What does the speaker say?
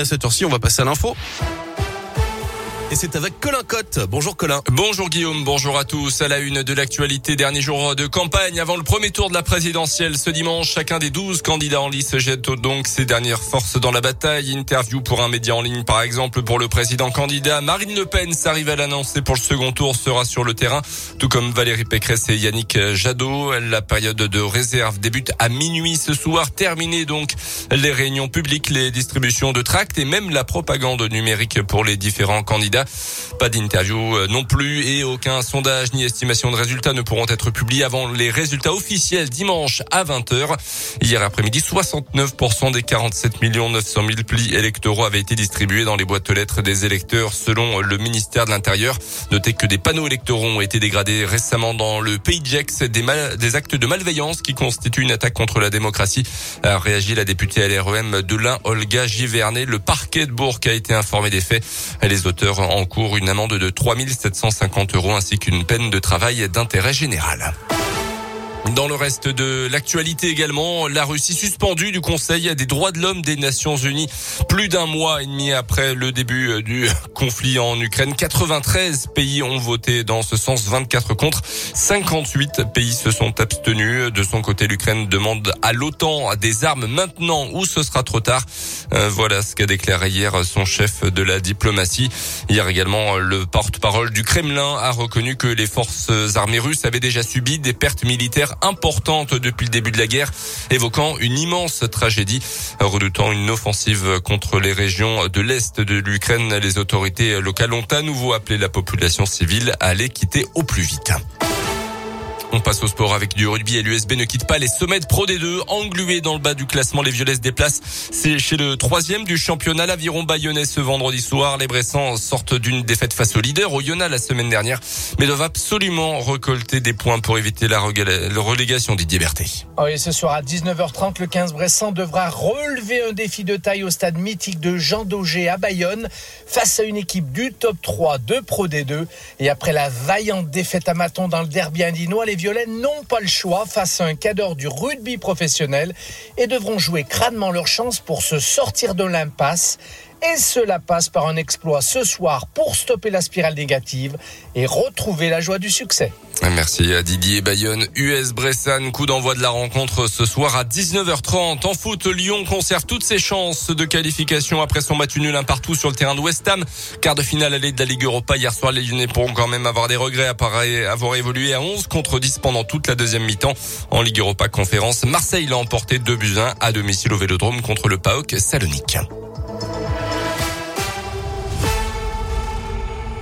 À cette heure-ci, on va passer à l'info. Et c'est avec Colin Cotte. Bonjour Colin. Bonjour Guillaume, bonjour à tous. À la une de l'actualité, dernier jour de campagne avant le premier tour de la présidentielle ce dimanche. Chacun des 12 candidats en lice jette donc ses dernières forces dans la bataille. Interview pour un média en ligne par exemple pour le président candidat. Marine Le Pen s'arrive à l'annoncer pour le second tour sera sur le terrain, tout comme Valérie Pécresse et Yannick Jadot. La période de réserve débute à minuit ce soir. Terminé donc les réunions publiques, les distributions de tracts et même la propagande numérique pour les différents candidats. Pas d'interview euh, non plus et aucun sondage ni estimation de résultats ne pourront être publiés avant les résultats officiels dimanche à 20h. Hier après-midi, 69% des 47 900 000 plis électoraux avaient été distribués dans les boîtes aux lettres des électeurs selon le ministère de l'Intérieur. Notez que des panneaux électoraux ont été dégradés récemment dans le pays de des, des actes de malveillance qui constituent une attaque contre la démocratie. A la députée LREM de l'Ain, Olga Givernet. Le parquet de Bourg a été informé des faits. Les auteurs en cours une amende de 3 750 euros ainsi qu'une peine de travail d'intérêt général. Dans le reste de l'actualité également, la Russie suspendue du Conseil des droits de l'homme des Nations Unies plus d'un mois et demi après le début du conflit en Ukraine. 93 pays ont voté dans ce sens, 24 contre, 58 pays se sont abstenus. De son côté, l'Ukraine demande à l'OTAN des armes maintenant ou ce sera trop tard. Euh, voilà ce qu'a déclaré hier son chef de la diplomatie. Hier également, le porte-parole du Kremlin a reconnu que les forces armées russes avaient déjà subi des pertes militaires importante depuis le début de la guerre, évoquant une immense tragédie, redoutant une offensive contre les régions de l'Est de l'Ukraine. Les autorités locales ont à nouveau appelé la population civile à les quitter au plus vite. On passe au sport avec du rugby et l'USB ne quitte pas les sommets de Pro D2. Englués dans le bas du classement, les Violets se déplacent. C'est chez le troisième du championnat, l'aviron bayonnais ce vendredi soir. Les Bressans sortent d'une défaite face au leader, au Yona la semaine dernière, mais doivent absolument récolter des points pour éviter la, relégation Didier Berthet. Oui, ce soir à 19h30, le 15 Bressan devra relever un défi de taille au stade mythique de Jean Daugé à Bayonne face à une équipe du top 3 de Pro D2. Et après la vaillante défaite à Maton dans le derby indinois, les Violets n'ont pas le choix face à un cadre du rugby professionnel et devront jouer crânement leur chance pour se sortir de l'impasse. Et cela passe par un exploit ce soir pour stopper la spirale négative et retrouver la joie du succès. Merci à Didier Bayonne. US Bressan, coup d'envoi de la rencontre ce soir à 19h30. En foot, Lyon conserve toutes ses chances de qualification après son match nul un partout sur le terrain de West Ham. Quart de finale allée de la Ligue Europa. Hier soir, les Lyonnais pourront quand même avoir des regrets après avoir évolué à 11 contre 10 pendant toute la deuxième mi-temps. En Ligue Europa Conférence, Marseille l'a emporté 2 buts 1 à domicile au Vélodrome contre le PAOK Salonique.